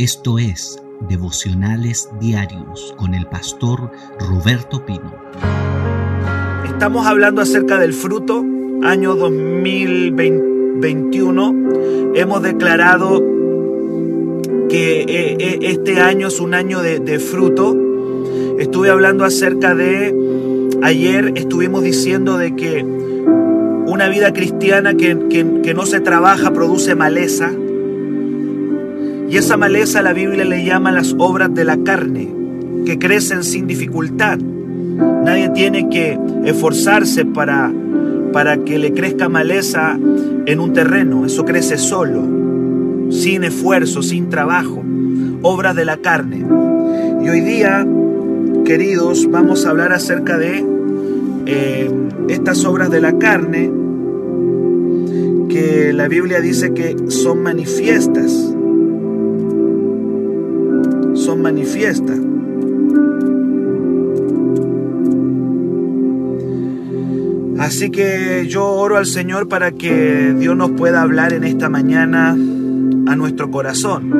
Esto es Devocionales Diarios con el pastor Roberto Pino. Estamos hablando acerca del fruto, año 2021. Hemos declarado que eh, eh, este año es un año de, fruto. Estuve hablando acerca de, ayer estuvimos diciendo de que una vida cristiana que, que no se trabaja produce maleza y esa maleza la Biblia le llama las obras de la carne, que crecen sin dificultad. Nadie tiene que esforzarse para, para que le crezca maleza en un terreno. Eso crece solo, sin esfuerzo, sin trabajo. Obras de la carne. Y hoy día, queridos, vamos a hablar acerca de eh, estas obras de la carne que la Biblia dice que son manifiestas manifiesta. Así que yo oro al Señor para que Dios nos pueda hablar en esta mañana a nuestro corazón.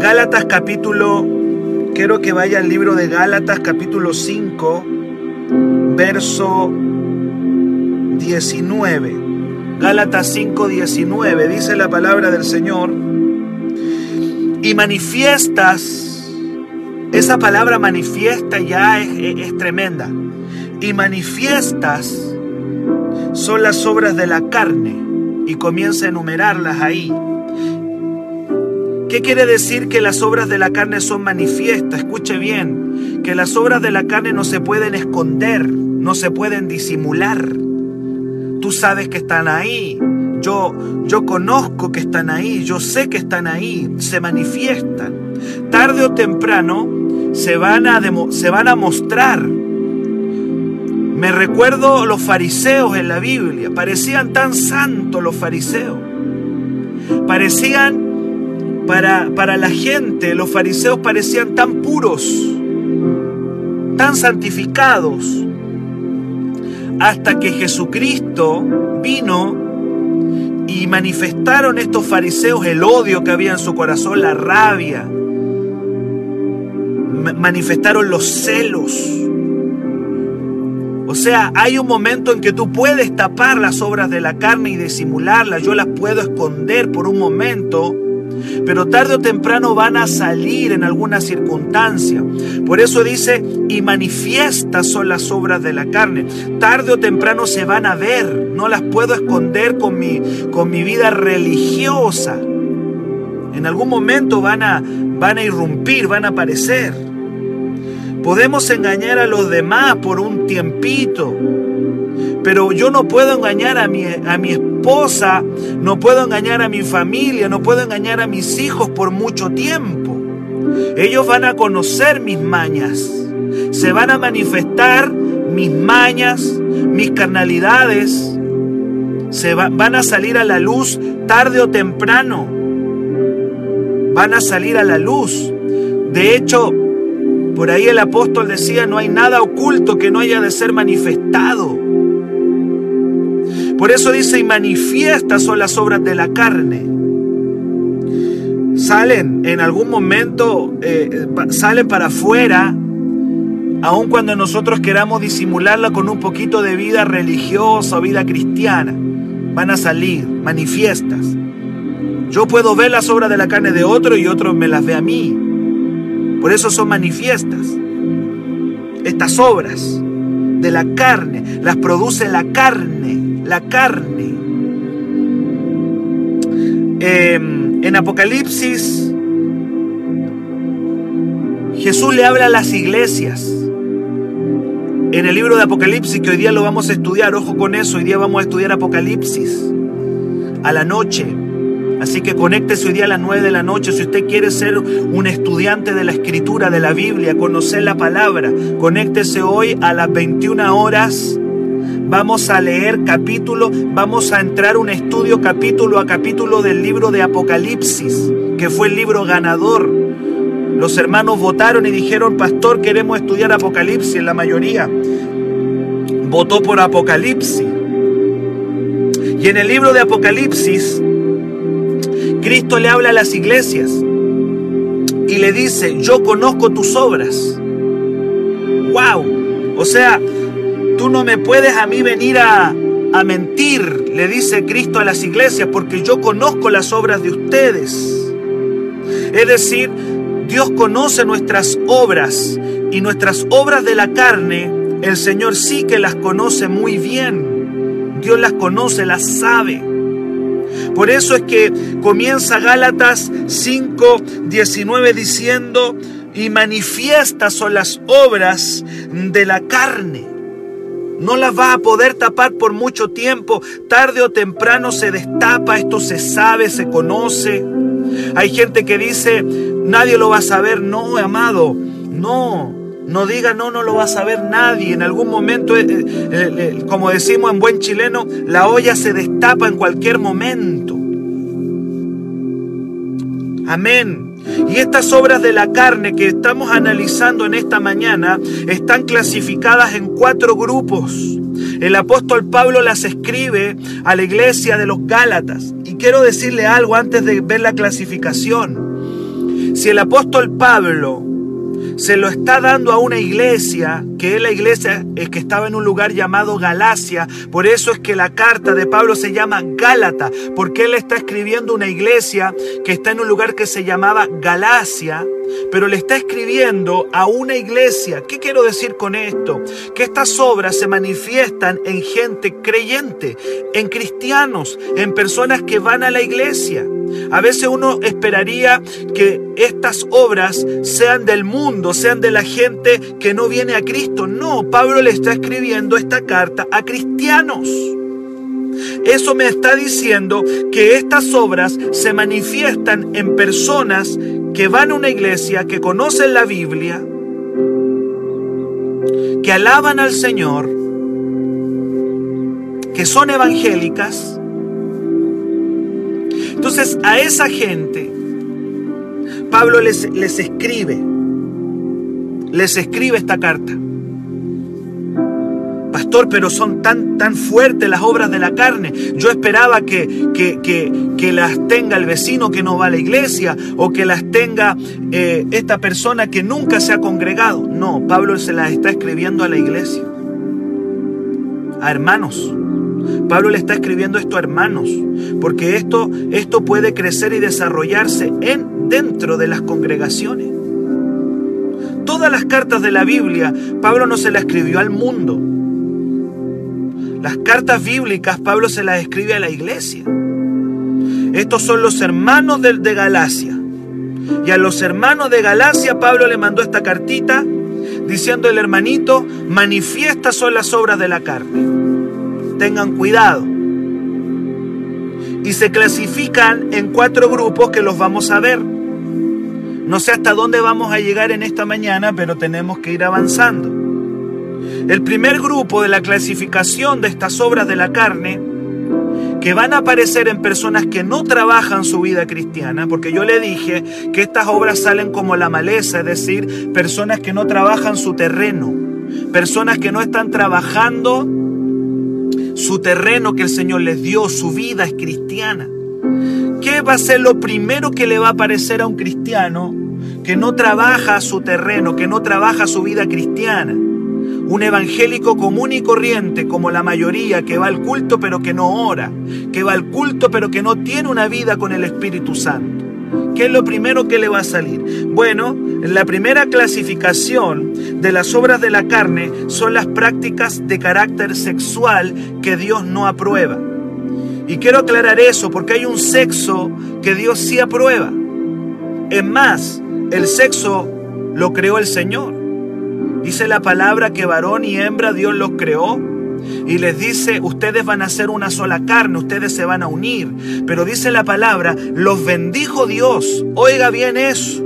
Gálatas capítulo, quiero que vaya al libro de Gálatas capítulo 5, verso 19. Gálatas 5, 19, dice la palabra del Señor y manifiestas, esa palabra manifiesta ya es, tremenda, y manifiestas son las obras de la carne, y comienza a enumerarlas ahí. ¿Qué quiere decir que las obras de la carne son manifiestas? Escuche bien, que las obras de la carne no se pueden esconder, no se pueden disimular. Tú sabes que están ahí, yo, yo conozco que están ahí, yo sé que están ahí, se manifiestan. Tarde o temprano se van a, se van a mostrar. Me recuerdo los fariseos en la Biblia, parecían tan santos los fariseos. Parecían, para, para la gente, los fariseos parecían tan puros, tan santificados, hasta que Jesucristo vino y manifestaron estos fariseos el odio que había en su corazón, la rabia. Manifestaron los celos. O sea, hay un momento en que tú puedes tapar las obras de la carne y disimularlas. Yo las puedo esconder por un momento pero tarde o temprano van a salir en alguna circunstancia. Por eso dice, y manifiestas son las obras de la carne. Tarde o temprano se van a ver, no las puedo esconder con mi, con mi vida religiosa. En algún momento van a, van a irrumpir, van a aparecer. Podemos engañar a los demás por un tiempito, pero yo no puedo engañar a mi, a mi esposa, no puedo engañar a mi familia, no puedo engañar a mis hijos por mucho tiempo. Ellos van a conocer mis mañas, se van a manifestar mis mañas, mis carnalidades, se van a salir a la luz tarde o temprano. Van a salir a la luz. De hecho, por ahí el apóstol decía, no hay nada oculto que no haya de ser manifestado. Por eso dice, y manifiestas son las obras de la carne. Salen en algún momento, eh, salen para afuera, aun cuando nosotros queramos disimularla con un poquito de vida religiosa o vida cristiana. Van a salir, manifiestas. Yo puedo ver las obras de la carne de otro y otro me las ve a mí. Por eso son manifiestas. Estas obras de la carne las produce la carne la carne. Em, en Apocalipsis, Jesús le habla a las iglesias. En el libro de Apocalipsis, que hoy día lo vamos a estudiar, ojo con eso, hoy día vamos a estudiar Apocalipsis a la noche. Así que conéctese hoy día a las 9 de la noche. Si usted quiere ser un estudiante de la escritura, de la Biblia, conocer la palabra, conéctese hoy a las 21 horas Vamos a leer capítulo, vamos a entrar un estudio capítulo a capítulo del libro de Apocalipsis, que fue el libro ganador. Los hermanos votaron y dijeron, pastor, queremos estudiar Apocalipsis, la mayoría votó por Apocalipsis. Y en el libro de Apocalipsis, Cristo le habla a las iglesias y le dice, yo conozco tus obras. ¡Wow! O sea, tú no me puedes a mí venir a, a mentir, le dice Cristo a las iglesias, porque yo conozco las obras de ustedes. Es decir, Dios conoce nuestras obras y nuestras obras de la carne, el Señor sí que las conoce muy bien. Dios las conoce, las sabe. Por eso es que comienza Gálatas 5, 19 diciendo, y manifiestas son las obras de la carne. No las va a poder tapar por mucho tiempo. Tarde o temprano se destapa, esto se sabe, se conoce. Hay gente que dice, nadie lo va a saber. No, amado, no. No diga no, no lo va a saber nadie. En algún momento, eh, eh, eh, como decimos en buen chileno, la olla se destapa en cualquier momento. Amén. Y estas obras de la carne que estamos analizando en esta mañana están clasificadas en cuatro grupos. El apóstol Pablo las escribe a la iglesia de los Gálatas. Y quiero decirle algo antes de ver la clasificación. Si el apóstol Pablo se lo está dando a una iglesia, que es la iglesia que estaba en un lugar llamado Galacia. Por eso es que la carta de Pablo se llama Gálata, porque él está escribiendo una iglesia que está en un lugar que se llamaba Galacia, pero le está escribiendo a una iglesia. ¿Qué quiero decir con esto? Que estas obras se manifiestan en gente creyente, en cristianos, en personas que van a la iglesia. A veces uno esperaría que estas obras sean del mundo, sean de la gente que no viene a Cristo. No, Pablo le está escribiendo esta carta a cristianos. Eso me está diciendo que estas obras se manifiestan en personas que van a una iglesia, que conocen la Biblia, que alaban al Señor, que son evangélicas, entonces a esa gente, Pablo les, les escribe, les escribe esta carta. Pastor, pero son tan, tan fuertes las obras de la carne. Yo esperaba que, que, que, las tenga el vecino que no va a la iglesia o que las tenga eh, esta persona que nunca se ha congregado. No, Pablo se las está escribiendo a la iglesia. A hermanos. Pablo le está escribiendo esto a hermanos, porque esto, esto puede crecer y desarrollarse en, dentro de las congregaciones. Todas las cartas de la Biblia, Pablo no se las escribió al mundo. Las cartas bíblicas, Pablo se las escribe a la iglesia. Estos son los hermanos de, de Galacia. Y a los hermanos de Galacia, Pablo le mandó esta cartita diciendo el hermanito, manifiestas son las obras de la carne tengan cuidado. Y se clasifican en cuatro grupos que los vamos a ver. No sé hasta dónde vamos a llegar en esta mañana, pero tenemos que ir avanzando. El primer grupo de la clasificación de estas obras de la carne, que van a aparecer en personas que no trabajan su vida cristiana, porque yo le dije que estas obras salen como la maleza, es decir, personas que no trabajan su terreno, personas que no están trabajando su terreno que el Señor les dio, su vida es cristiana. ¿Qué va a ser lo primero que le va a parecer a un cristiano que no trabaja su terreno, que no trabaja su vida cristiana? Un evangélico común y corriente, como la mayoría, que va al culto pero que no ora, que va al culto pero que no tiene una vida con el Espíritu Santo. ¿Qué es lo primero que le va a salir? Bueno, la primera clasificación de las obras de la carne son las prácticas de carácter sexual que Dios no aprueba. Y quiero aclarar eso porque hay un sexo que Dios sí aprueba. Es más, el sexo lo creó el Señor. Dice la palabra que varón y hembra Dios los creó y les dice, ustedes van a ser una sola carne, ustedes se van a unir. Pero dice la palabra, los bendijo Dios. Oiga bien eso.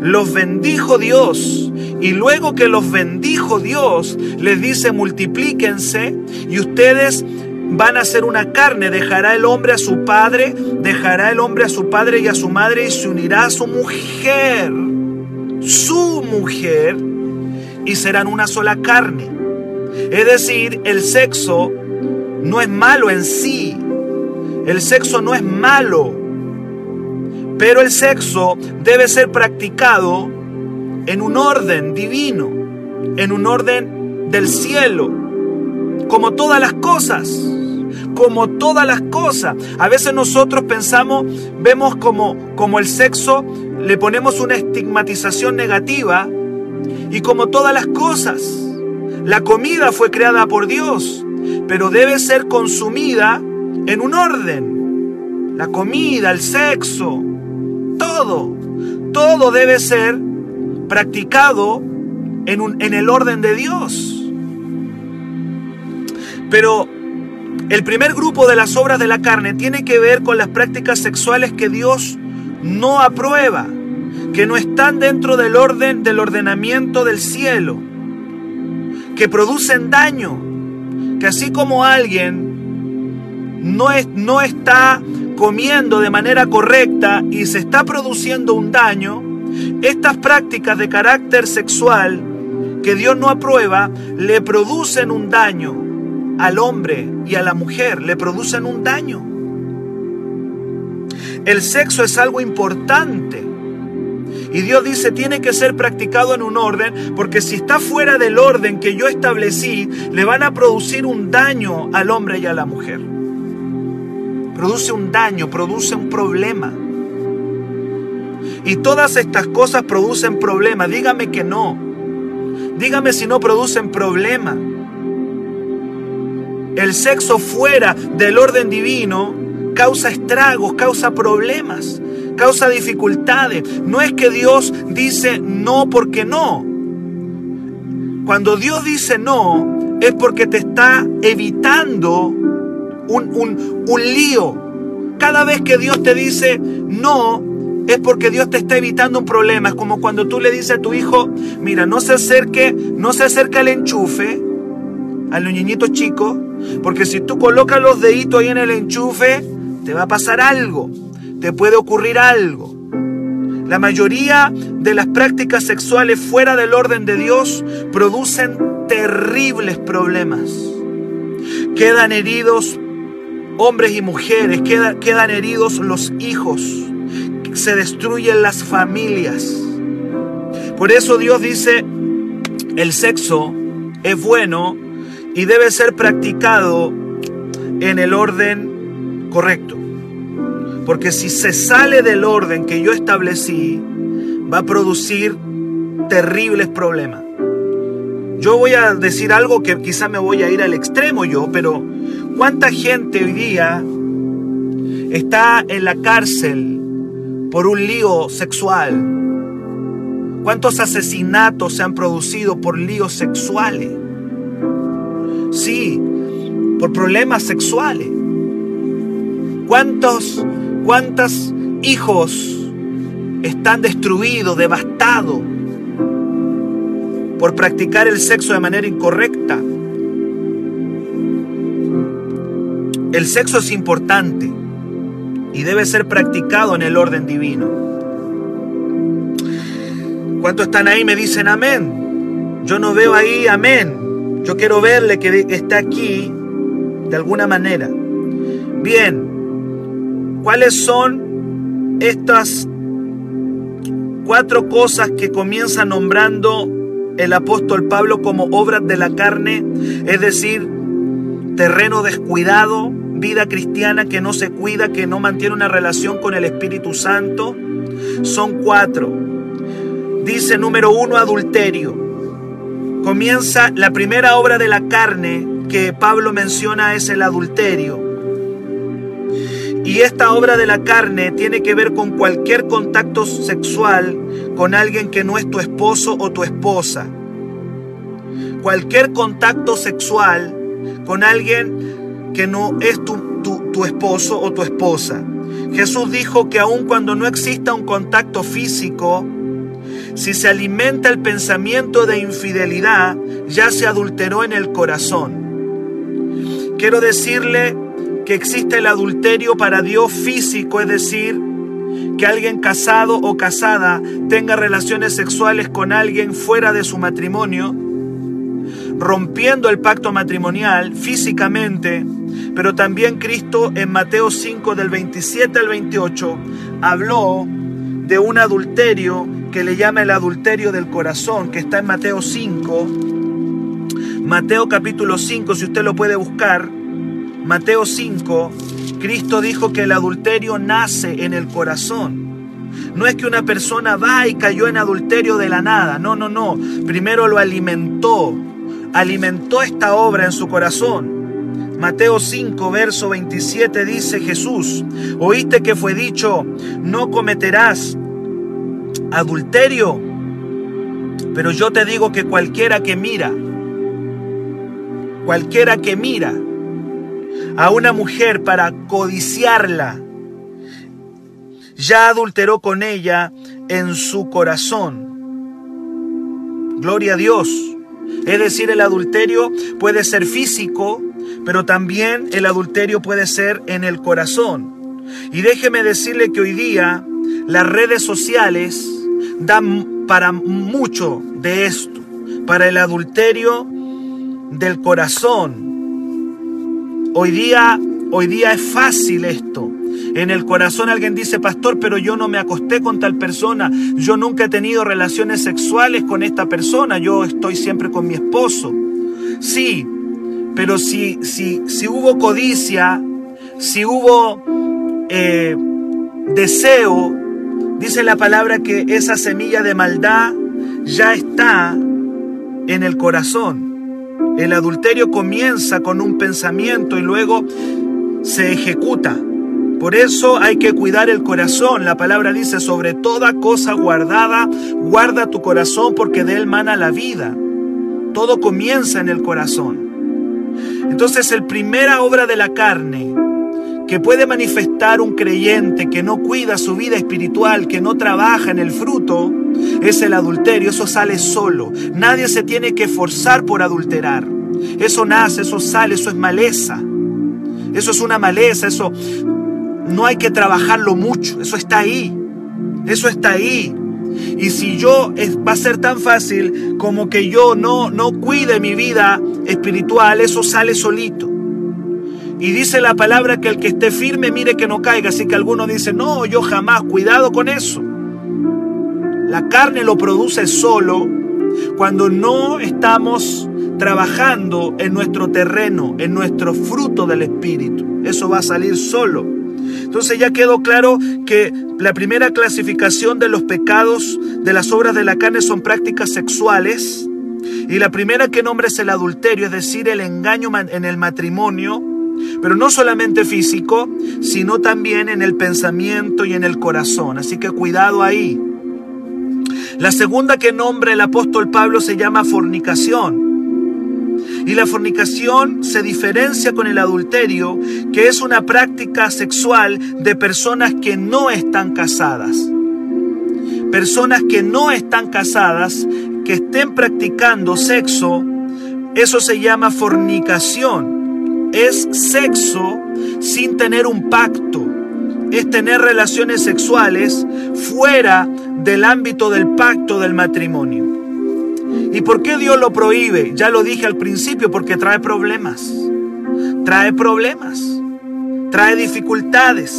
Los bendijo Dios. Y luego que los bendijo Dios, les dice, multiplíquense y ustedes van a ser una carne. Dejará el hombre a su padre, dejará el hombre a su padre y a su madre y se unirá a su mujer. Su mujer. Y serán una sola carne. Es decir, el sexo no es malo en sí. El sexo no es malo. Pero el sexo debe ser practicado en un orden divino, en un orden del cielo, como todas las cosas como todas las cosas. A veces nosotros pensamos, vemos como, como el sexo, le ponemos una estigmatización negativa y como todas las cosas. La comida fue creada por Dios, pero debe ser consumida en un orden. La comida, el sexo, todo, todo debe ser practicado en, en el orden de Dios. Pero el primer grupo de las obras de la carne tiene que ver con las prácticas sexuales que Dios no aprueba, que no están dentro del orden del ordenamiento del cielo, que producen daño, que así como alguien no, es, no está comiendo de manera correcta y se está produciendo un daño, estas prácticas de carácter sexual que Dios no aprueba le producen un daño al hombre y a la mujer, le producen un daño. El sexo es algo importante. Y Dios dice, tiene que ser practicado en un orden, porque si está fuera del orden que yo establecí, le van a producir un daño al hombre y a la mujer. Produce un daño, produce un problema. Y todas estas cosas producen problemas. Dígame que no. Dígame si no producen problemas el sexo fuera del orden divino causa estragos, causa problemas, causa dificultades. No es que Dios dice no porque no. Cuando Dios dice no, es porque te está evitando un, un lío. Cada vez que Dios te dice no, es porque Dios te está evitando un problema. Es como cuando tú le dices a tu hijo, mira, no se acerque, no se acerque al enchufe, a los niñitos chicos, porque si tú colocas los deditos ahí en el enchufe, te va a pasar algo, te puede ocurrir algo. La mayoría de las prácticas sexuales fuera del orden de Dios producen terribles problemas. Quedan heridos hombres y mujeres, quedan, quedan heridos los hijos, se destruyen las familias. Por eso Dios dice, el sexo es bueno y debe ser practicado en el orden correcto. Porque si se sale del orden que yo establecí, va a producir terribles problemas. Yo voy a decir algo que quizá me voy a ir al extremo yo, pero ¿cuánta gente hoy día está en la cárcel por un lío sexual? ¿Cuántos asesinatos se han producido por líos sexuales? Sí, por problemas sexuales. ¿Cuántos, cuántos hijos están destruidos, devastados por practicar el sexo de manera incorrecta? El sexo es importante y debe ser practicado en el orden divino. ¿Cuántos están ahí? Me dicen amén. Yo no veo ahí amén. Yo quiero verle que está aquí de alguna manera. Bien, ¿cuáles son estas cuatro cosas que comienza nombrando el apóstol Pablo como obras de la carne? Es decir, terreno descuidado, vida cristiana que no se cuida, que no mantiene una relación con el Espíritu Santo. Son cuatro. Dice número uno, adulterio comienza la primera obra de la carne que Pablo menciona es el adulterio. Y esta obra de la carne tiene que ver con cualquier contacto sexual con alguien que no es tu esposo o tu esposa. Cualquier contacto sexual con alguien que no es tu, tu esposo o tu esposa. Jesús dijo que aun cuando no exista un contacto físico, si se alimenta el pensamiento de infidelidad, ya se adulteró en el corazón. Quiero decirle existe el adulterio para Dios físico, es decir, que alguien casado o casada tenga relaciones sexuales con alguien fuera de su matrimonio, rompiendo el pacto matrimonial físicamente, pero también Cristo en Mateo 5 del 27 al 28 habló de un adulterio que le llama el adulterio del corazón, que está en Mateo 5. Mateo capítulo 5, si usted lo puede buscar. Mateo 5, Cristo dijo que el adulterio nace en el corazón. No es que una persona va y cayó en adulterio de la nada. No, no, no. Primero lo alimentó. Alimentó esta obra en su corazón. Mateo 5, verso 27 dice Jesús, oíste que fue dicho, no cometerás adulterio, pero yo te digo que cualquiera que mira, cualquiera que mira a una mujer para codiciarla, ya adulteró con ella en su corazón. Gloria a Dios. Es decir, el adulterio puede ser físico, pero también el adulterio puede ser en el corazón. Y déjeme decirle que hoy día las redes sociales dan para mucho de esto, para el adulterio del corazón. Hoy día, hoy día es fácil esto. En el corazón alguien dice, pastor, pero yo no me acosté con tal persona, yo nunca he tenido relaciones sexuales con esta persona, yo estoy siempre con mi esposo. Sí, pero si, si, si hubo codicia, si hubo eh, deseo, dice la palabra que esa semilla de maldad ya está en el corazón. El adulterio comienza con un pensamiento y luego se ejecuta. Por eso hay que cuidar el corazón. La palabra dice, sobre toda cosa guardada, guarda tu corazón porque de él mana la vida. Todo comienza en el corazón. Entonces, el primera obra de la carne que puede manifestar un creyente que no cuida su vida espiritual, que no trabaja en el fruto, es el adulterio. Eso sale solo. Nadie se tiene que forzar por adulterar. Eso nace, eso sale, eso es maleza. Eso es una maleza, eso no hay que trabajarlo mucho, eso está ahí. Eso está ahí. Y si yo va a ser tan fácil como que yo no, no cuide mi vida espiritual, eso sale solito. Y dice la palabra que el que esté firme mire que no caiga. Así que algunos dicen, no, yo jamás, cuidado con eso. La carne lo produce solo cuando no estamos trabajando en nuestro terreno, en nuestro fruto del Espíritu. Eso va a salir solo. Entonces ya quedó claro que la primera clasificación de los pecados de las obras de la carne son prácticas sexuales. Y la primera que nombra es el adulterio, es decir, el engaño en el matrimonio, pero no solamente físico, sino también en el pensamiento y en el corazón. Así que cuidado ahí. La segunda que nombra el apóstol Pablo se llama fornicación. Y la fornicación se diferencia con el adulterio, que es una práctica sexual de personas que no están casadas. Personas que no están casadas, que estén practicando sexo, eso se llama fornicación. Es sexo sin tener un pacto. Es tener relaciones sexuales fuera del ámbito del pacto del matrimonio. ¿Y por qué Dios lo prohíbe? Ya lo dije al principio, porque trae problemas. Trae problemas. Trae dificultades.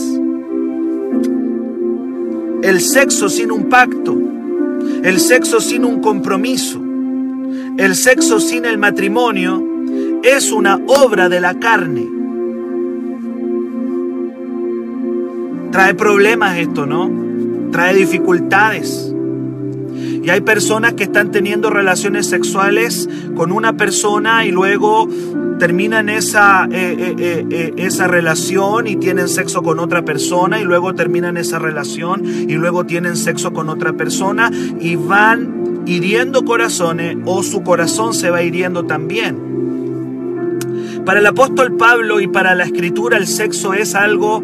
El sexo sin un pacto. El sexo sin un compromiso. El sexo sin el matrimonio es una obra de la carne. Trae problemas esto, ¿no? Trae dificultades. Y hay personas que están teniendo relaciones sexuales con una persona y luego terminan esa, eh, eh, eh, esa relación y tienen sexo con otra persona y luego terminan esa relación y luego tienen sexo con otra persona y van hiriendo corazones o su corazón se va hiriendo también. Para el apóstol Pablo y para la escritura el sexo es algo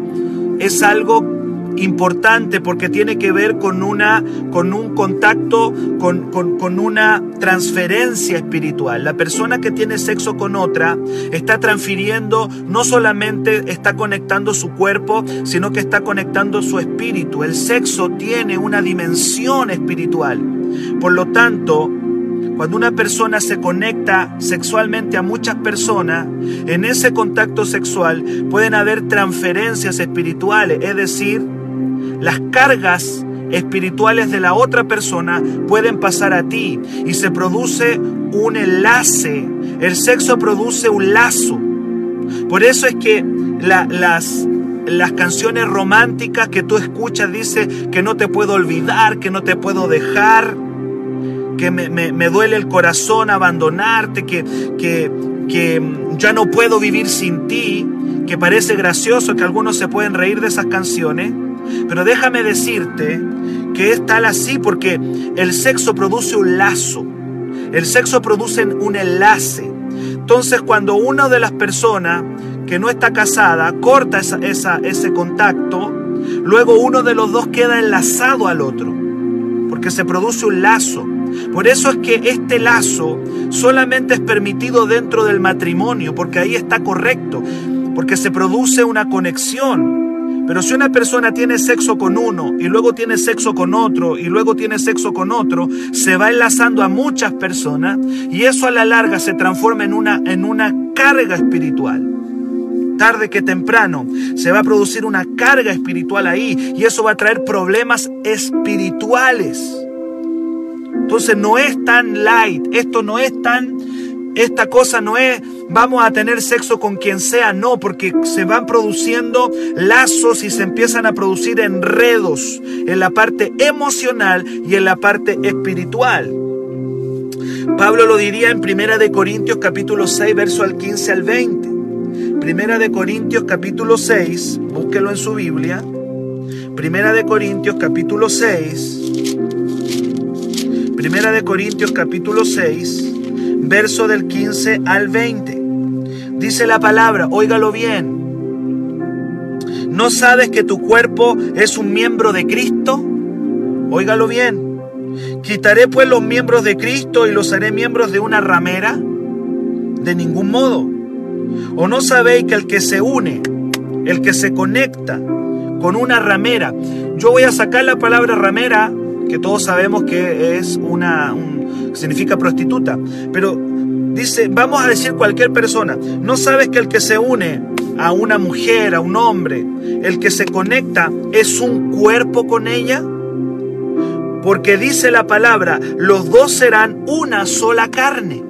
es algo importante porque tiene que ver con, una, con un contacto, con, con, una transferencia espiritual. La persona que tiene sexo con otra está transfiriendo, no solamente está conectando su cuerpo, sino que está conectando su espíritu. El sexo tiene una dimensión espiritual. Por lo tanto, cuando una persona se conecta sexualmente a muchas personas, en ese contacto sexual pueden haber transferencias espirituales, es decir, las cargas espirituales de la otra persona pueden pasar a ti y se produce un enlace. El sexo produce un lazo. Por eso es que las, las canciones románticas que tú escuchas dice que no te puedo olvidar, que no te puedo dejar, que me, duele el corazón abandonarte, que, que, que ya no puedo vivir sin ti, que parece gracioso que algunos se pueden reír de esas canciones, pero déjame decirte que es tal así porque el sexo produce un lazo, el sexo produce un enlace. Entonces cuando una de las personas que no está casada corta esa, ese contacto, luego uno de los dos queda enlazado al otro, porque se produce un lazo. Por eso es que este lazo solamente es permitido dentro del matrimonio, porque ahí está correcto, porque se produce una conexión. Pero si una persona tiene sexo con uno y luego tiene sexo con otro y luego tiene sexo con otro, se va enlazando a muchas personas y eso a la larga se transforma en una, en una carga espiritual. Tarde que temprano se va a producir una carga espiritual ahí y eso va a traer problemas espirituales. Entonces no es tan light, esto no es tan esta cosa no es vamos a tener sexo con quien sea, no, porque se van produciendo lazos y se empiezan a producir enredos en la parte emocional y en la parte espiritual. Pablo lo diría en Primera de Corintios capítulo 6, verso al 15 al 20. Primera de Corintios capítulo 6, búsquelo en su Biblia. Primera de Corintios capítulo 6. Primera de Corintios capítulo 6 verso del 15 al 20. Dice la palabra, óigalo bien. ¿No sabes que tu cuerpo es un miembro de Cristo? Óigalo bien. ¿Quitaré pues los miembros de Cristo y los haré miembros de una ramera? De ningún modo. ¿O no sabéis que el que se une, el que se conecta con una ramera, yo voy a sacar la palabra ramera, que todos sabemos que es una, significa prostituta. Pero dice, vamos a decir cualquier persona, ¿no sabes que el que se une a una mujer, a un hombre, el que se conecta es un cuerpo con ella? Porque dice la palabra, los dos serán una sola carne.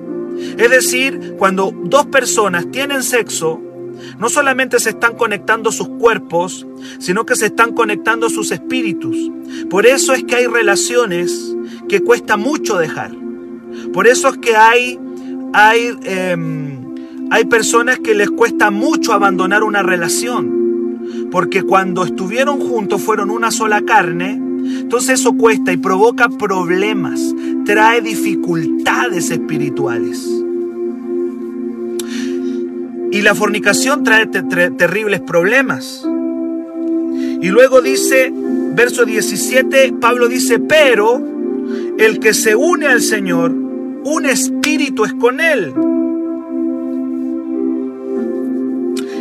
Es decir, cuando dos personas tienen sexo, no solamente se están conectando sus cuerpos, sino que se están conectando sus espíritus. Por eso es que hay relaciones que cuesta mucho dejar. Por eso es que hay, hay, em, hay personas que les cuesta mucho abandonar una relación. Porque cuando estuvieron juntos fueron una sola carne. Entonces eso cuesta y provoca problemas, trae dificultades espirituales. Y la fornicación trae terribles problemas. Y luego dice, verso 17, Pablo dice, pero el que se une al Señor, un espíritu es con él.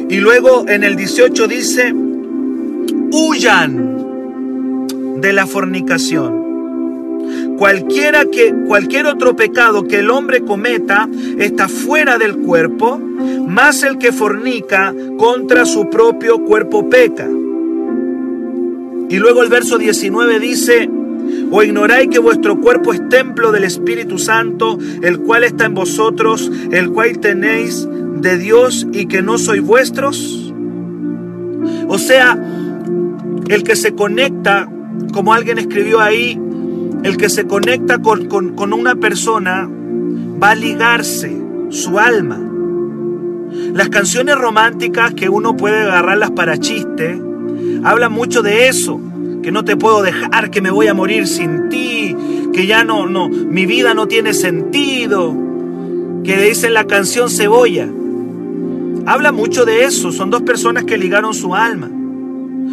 Y luego en el 18 dice, huyan de la fornicación. Cualquiera que, cualquier otro pecado que el hombre cometa está fuera del cuerpo, más el que fornica contra su propio cuerpo peca. Y luego el verso 19 dice, ¿O ignoráis que vuestro cuerpo es templo del Espíritu Santo, el cual está en vosotros, el cual tenéis de Dios y que no sois vuestros? O sea, el que se conecta, como alguien escribió ahí, el que se conecta con, con una persona va a ligarse su alma. Las canciones románticas que uno puede agarrarlas para chiste, hablan mucho de eso que no te puedo dejar, que me voy a morir sin ti, que ya no, no, mi vida no tiene sentido, que dice la canción Cebolla. Habla mucho de eso, son dos personas que ligaron su alma.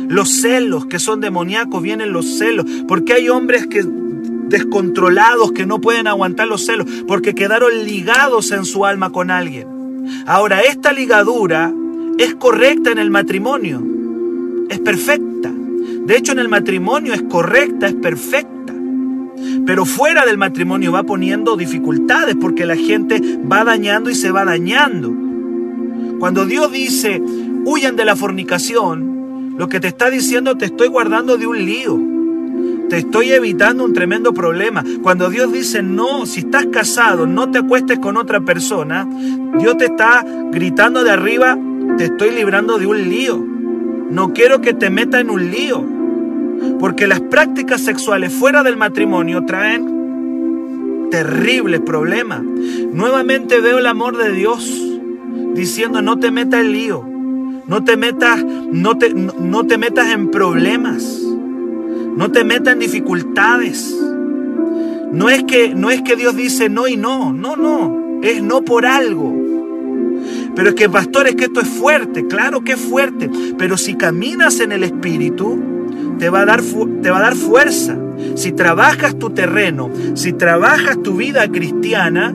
Los celos que son demoníacos, vienen los celos, porque hay hombres que descontrolados que no pueden aguantar los celos, porque quedaron ligados en su alma con alguien. Ahora, esta ligadura es correcta en el matrimonio, es perfecta. De hecho, en el matrimonio es correcta, es perfecta. Pero fuera del matrimonio va poniendo dificultades porque la gente va dañando y se va dañando. Cuando Dios dice, huyan de la fornicación, lo que te está diciendo te estoy guardando de un lío. Te estoy evitando un tremendo problema. Cuando Dios dice, no, si estás casado, no te acuestes con otra persona, Dios te está gritando de arriba, te estoy librando de un lío. No quiero que te meta en un lío. Porque las prácticas sexuales fuera del matrimonio traen terribles problemas. Nuevamente veo el amor de Dios diciendo no te metas en lío. No te metas, no te, no te metas en problemas. No te metas en dificultades. No es, que, no es que Dios dice no y no, no, no, es no por algo. Pero es que, pastor, es que esto es fuerte, claro que es fuerte, pero si caminas en el Espíritu, te va a dar, te va a dar fuerza. Si trabajas tu terreno, si trabajas tu vida cristiana,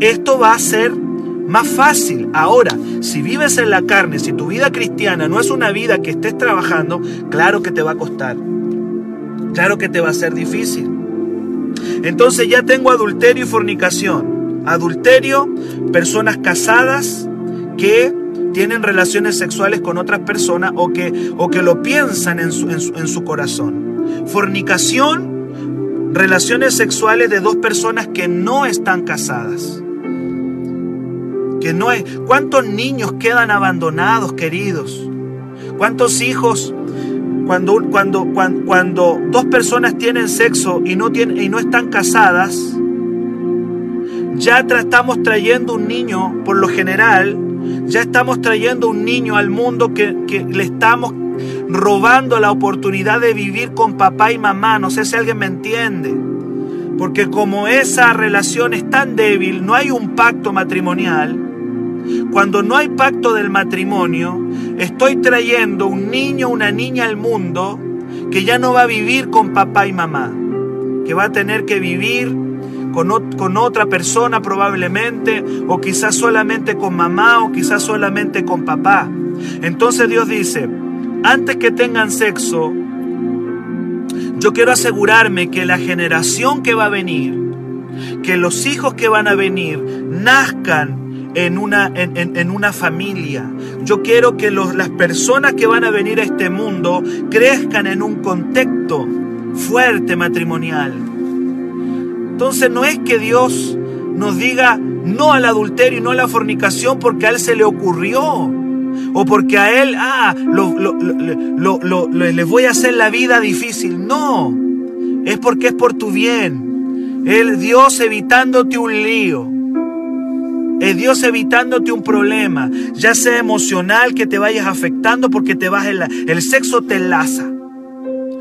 esto va a ser más fácil. Ahora, si vives en la carne, si tu vida cristiana no es una vida que estés trabajando, claro que te va a costar. Claro que te va a ser difícil. Entonces ya tengo adulterio y fornicación. Adulterio, personas casadas que tienen relaciones sexuales con otras personas o que, o que lo piensan en su, en su corazón. Fornicación, relaciones sexuales de dos personas que no están casadas. Que no es, ¿Cuántos niños quedan abandonados, queridos? ¿Cuántos hijos cuando, cuando, cuando, dos personas tienen sexo y no, tienen, y no están casadas, ya estamos trayendo un niño, por lo general, ya estamos trayendo un niño al mundo que, que le estamos robando la oportunidad de vivir con papá y mamá. No sé si alguien me entiende. Porque como esa relación es tan débil, no hay un pacto matrimonial, cuando no hay pacto del matrimonio, estoy trayendo un niño, una niña al mundo que ya no va a vivir con papá y mamá, que va a tener que vivir con, con, otra persona probablemente, o quizás solamente con mamá, o quizás solamente con papá. Entonces Dios dice, antes que tengan sexo, yo quiero asegurarme que la generación que va a venir, que los hijos que van a venir, nazcan en una, en, una familia. Yo quiero que los, las personas que van a venir a este mundo crezcan en un contexto fuerte matrimonial. Entonces no es que Dios nos diga no al adulterio y no a la fornicación porque a Él se le ocurrió. O porque a Él, ah, les voy a hacer la vida difícil. No, es porque es por tu bien. El Dios evitándote un lío. Es Dios evitándote un problema, ya sea emocional que te vayas afectando porque te vas el, el sexo te enlaza.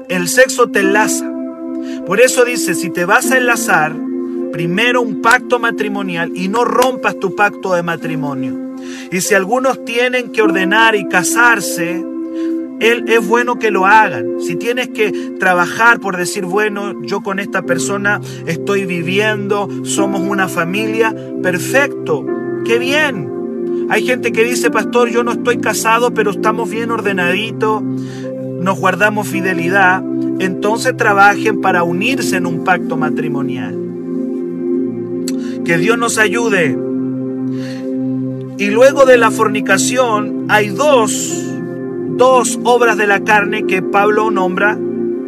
El sexo te enlaza. Por eso dice, si te vas a enlazar, primero un pacto matrimonial y no rompas tu pacto de matrimonio. Y si algunos tienen que ordenar y casarse, él es bueno que lo hagan. Si tienes que trabajar por decir, bueno, yo con esta persona estoy viviendo, somos una familia, perfecto, qué bien. Hay gente que dice, pastor, yo no estoy casado, pero estamos bien ordenaditos, nos guardamos fidelidad. Entonces trabajen para unirse en un pacto matrimonial. Que Dios nos ayude. Y luego de la fornicación hay dos dos obras de la carne que Pablo nombra,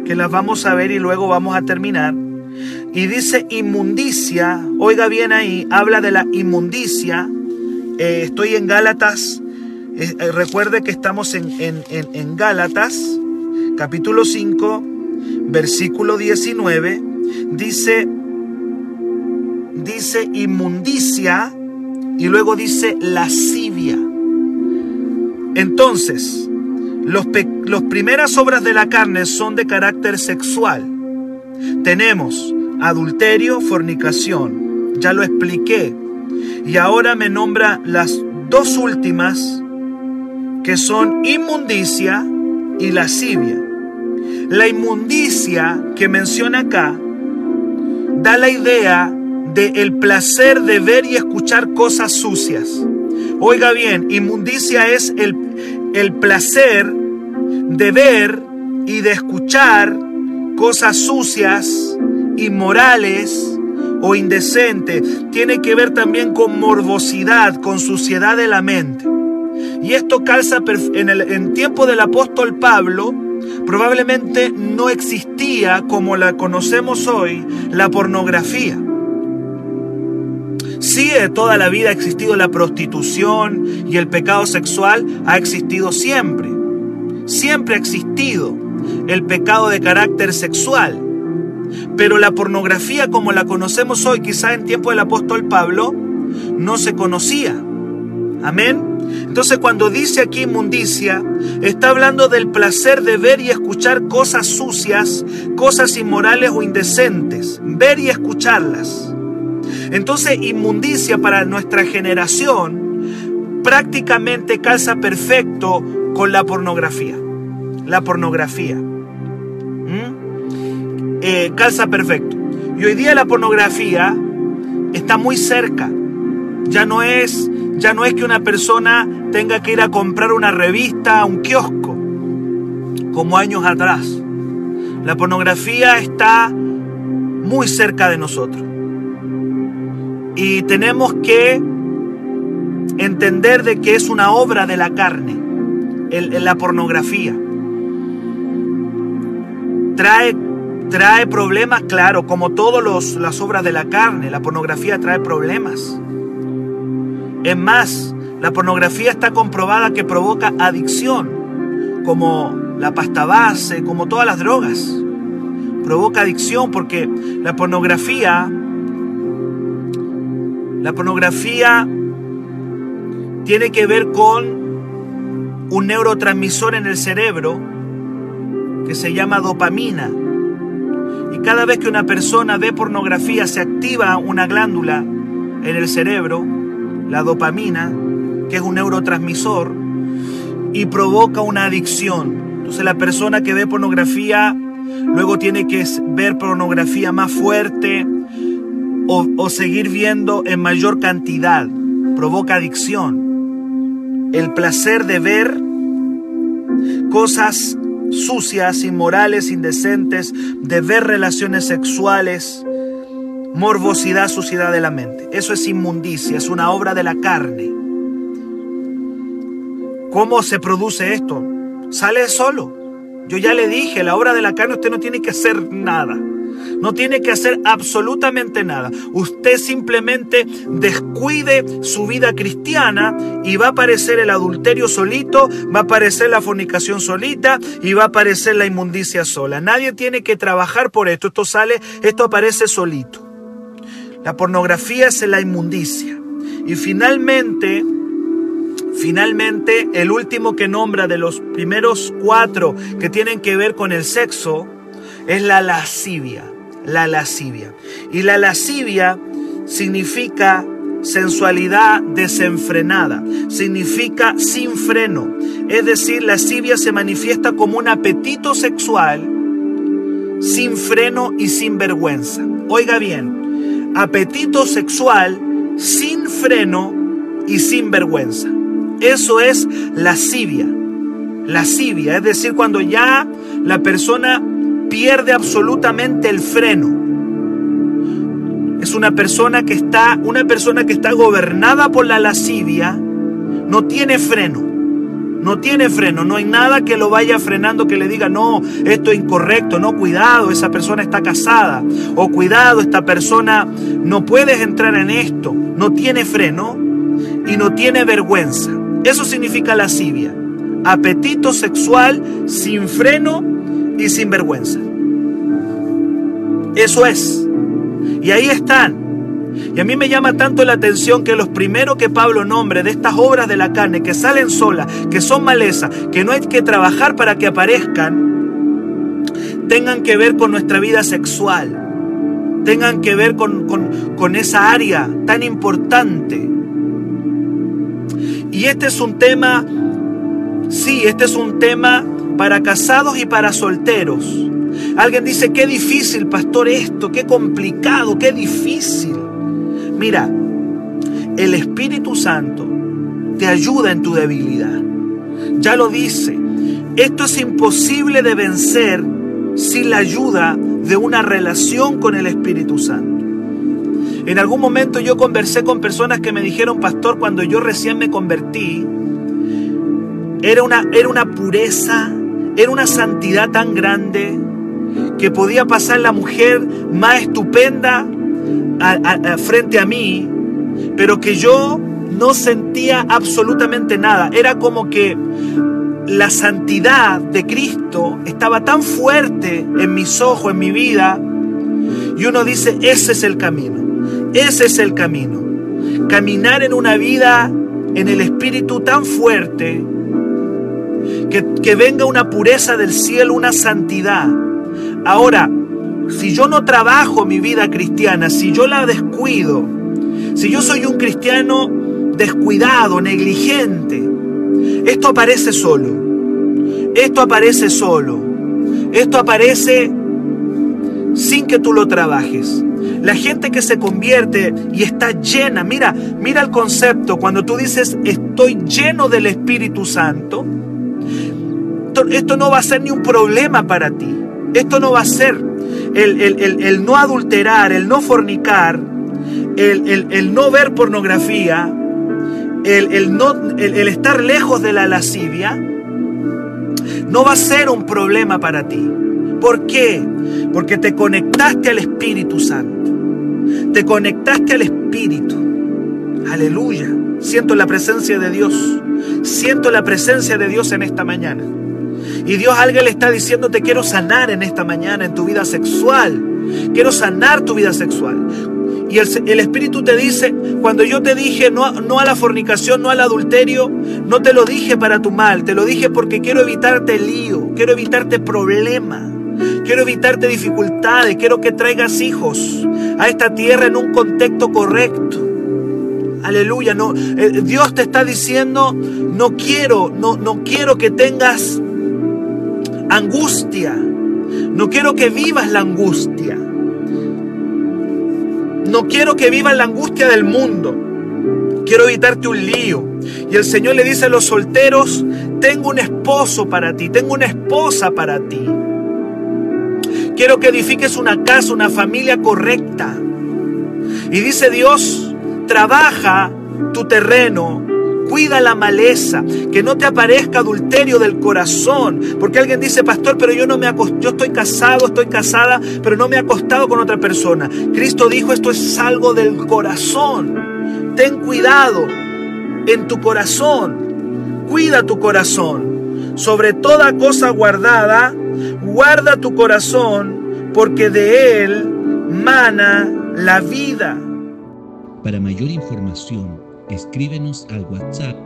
que las vamos a ver y luego vamos a terminar. Y dice inmundicia, oiga bien ahí, habla de la inmundicia. Eh, estoy en Gálatas, eh, eh, recuerde que estamos en, en, en Gálatas, capítulo 5, versículo 19, dice, dice inmundicia y luego dice lascivia. Entonces, las los primeras obras de la carne son de carácter sexual. Tenemos adulterio, fornicación. Ya lo expliqué. Y ahora me nombra las dos últimas que son inmundicia y lascivia. La inmundicia que menciona acá da la idea de el placer de ver y escuchar cosas sucias. Oiga bien, inmundicia es el, el placer de ver y de escuchar cosas sucias, inmorales o indecentes. Tiene que ver también con morbosidad, con suciedad de la mente. Y esto calza en el en tiempo del apóstol Pablo, probablemente no existía como la conocemos hoy la pornografía. Sí, toda la vida ha existido la prostitución y el pecado sexual ha existido siempre. Siempre ha existido el pecado de carácter sexual. Pero la pornografía como la conocemos hoy, quizá en tiempo del apóstol Pablo, no se conocía. Amén. Entonces cuando dice aquí inmundicia, está hablando del placer de ver y escuchar cosas sucias, cosas inmorales o indecentes. Ver y escucharlas. Entonces inmundicia para nuestra generación prácticamente calza perfecto con la pornografía. La pornografía. ¿Mm? Eh, calza perfecto. Y hoy día la pornografía está muy cerca. Ya no es ya no es que una persona tenga que ir a comprar una revista a un kiosco, como años atrás. La pornografía está muy cerca de nosotros. Y tenemos que entender de que es una obra de la carne, la pornografía. Trae, trae problemas, claro, como todas las obras de la carne, la pornografía trae problemas. Es más, la pornografía está comprobada que provoca adicción, como la pasta base, como todas las drogas. Provoca adicción porque la pornografía, la pornografía tiene que ver con un neurotransmisor en el cerebro que se llama dopamina. Y cada vez que una persona ve pornografía se activa una glándula en el cerebro la dopamina, que es un neurotransmisor, y provoca una adicción. Entonces la persona que ve pornografía luego tiene que ver pornografía más fuerte o, seguir viendo en mayor cantidad. Provoca adicción. El placer de ver cosas sucias, inmorales, indecentes, de ver relaciones sexuales, morbosidad, suciedad de la mente. Eso es inmundicia, es una obra de la carne. ¿Cómo se produce esto? Sale solo. Yo ya le dije, la obra de la carne usted no tiene que hacer nada. No tiene que hacer absolutamente nada. Usted simplemente descuide su vida cristiana y va a aparecer el adulterio solito, va a aparecer la fornicación solita y va a aparecer la inmundicia sola. Nadie tiene que trabajar por esto. Esto sale, esto aparece solito. La pornografía es la inmundicia. Y finalmente, finalmente, el último que nombra de los primeros cuatro que tienen que ver con el sexo es la lascivia. La lascivia. Y la lascivia significa sensualidad desenfrenada, significa sin freno. Es decir, la lascivia se manifiesta como un apetito sexual sin freno y sin vergüenza. Oiga bien, apetito sexual sin freno y sin vergüenza. Eso es lascivia. Lascivia, es decir, cuando ya la persona pierde absolutamente el freno. Es una persona que está, una persona que está gobernada por la lascivia, no tiene freno no tiene freno, no hay nada que lo vaya frenando que le diga, no, esto es incorrecto, no, cuidado, esa persona está casada, o cuidado, esta persona no puedes entrar en esto, no tiene freno y no tiene vergüenza. Eso significa lascivia, apetito sexual sin freno y sin vergüenza. Eso es. Y ahí están y a mí me llama tanto la atención que los primeros que Pablo nombre de estas obras de la carne, que salen solas, que son maleza, que no hay que trabajar para que aparezcan, tengan que ver con nuestra vida sexual, tengan que ver con, con esa área tan importante. Y este es un tema, sí, este es un tema para casados y para solteros. Alguien dice, qué difícil, pastor, esto, qué complicado, qué difícil. Mira, el Espíritu Santo te ayuda en tu debilidad. Ya lo dice, esto es imposible de vencer sin la ayuda de una relación con el Espíritu Santo. En algún momento yo conversé con personas que me dijeron, pastor, cuando yo recién me convertí, Era una, era una pureza, era una santidad tan grande que podía pasar la mujer más estupenda frente a mí, pero que yo no sentía absolutamente nada. Era como que la santidad de Cristo estaba tan fuerte en mis ojos, en mi vida, y uno dice, ese es el camino, ese es el camino. Caminar en una vida en el Espíritu tan fuerte, que, venga una pureza del cielo, una santidad. Ahora, si yo no trabajo mi vida cristiana, si yo la descuido, si yo soy un cristiano descuidado, negligente, esto aparece solo. Esto aparece solo. Esto aparece sin que tú lo trabajes. La gente que se convierte y está llena, mira, mira el concepto, cuando tú dices estoy lleno del Espíritu Santo, esto no va a ser ni un problema para ti. Esto no va a ser el, no adulterar, el no fornicar, el, no ver pornografía, el, no, el estar lejos de la lascivia, no va a ser un problema para ti. ¿Por qué? Porque te conectaste al Espíritu Santo. Te conectaste al Espíritu. Aleluya. Siento la presencia de Dios. Siento la presencia de Dios en esta mañana. Y Dios alguien le está diciendo, te quiero sanar en esta mañana, en tu vida sexual. Quiero sanar tu vida sexual. Y el, Espíritu te dice, cuando yo te dije no, no a la fornicación, no al adulterio, no te lo dije para tu mal, te lo dije porque quiero evitarte lío, quiero evitarte problema, quiero evitarte dificultades, quiero que traigas hijos a esta tierra en un contexto correcto. Aleluya, no, eh, Dios te está diciendo, no quiero, no, no quiero que tengas angustia. No quiero que vivas la angustia. No quiero que vivas la angustia del mundo. Quiero evitarte un lío. Y el Señor le dice a los solteros, tengo un esposo para ti, tengo una esposa para ti. Quiero que edifiques una casa, una familia correcta. Y dice Dios, trabaja tu terreno Cuida la maleza, que no te aparezca adulterio del corazón. Porque alguien dice, pastor, pero yo no me yo estoy casado, estoy casada, pero no me he acostado con otra persona. Cristo dijo, esto es algo del corazón. Ten cuidado en tu corazón. Cuida tu corazón. Sobre toda cosa guardada, guarda tu corazón, porque de él mana la vida. Para mayor información, escríbenos al WhatsApp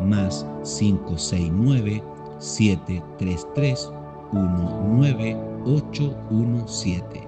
más 569 733 19817.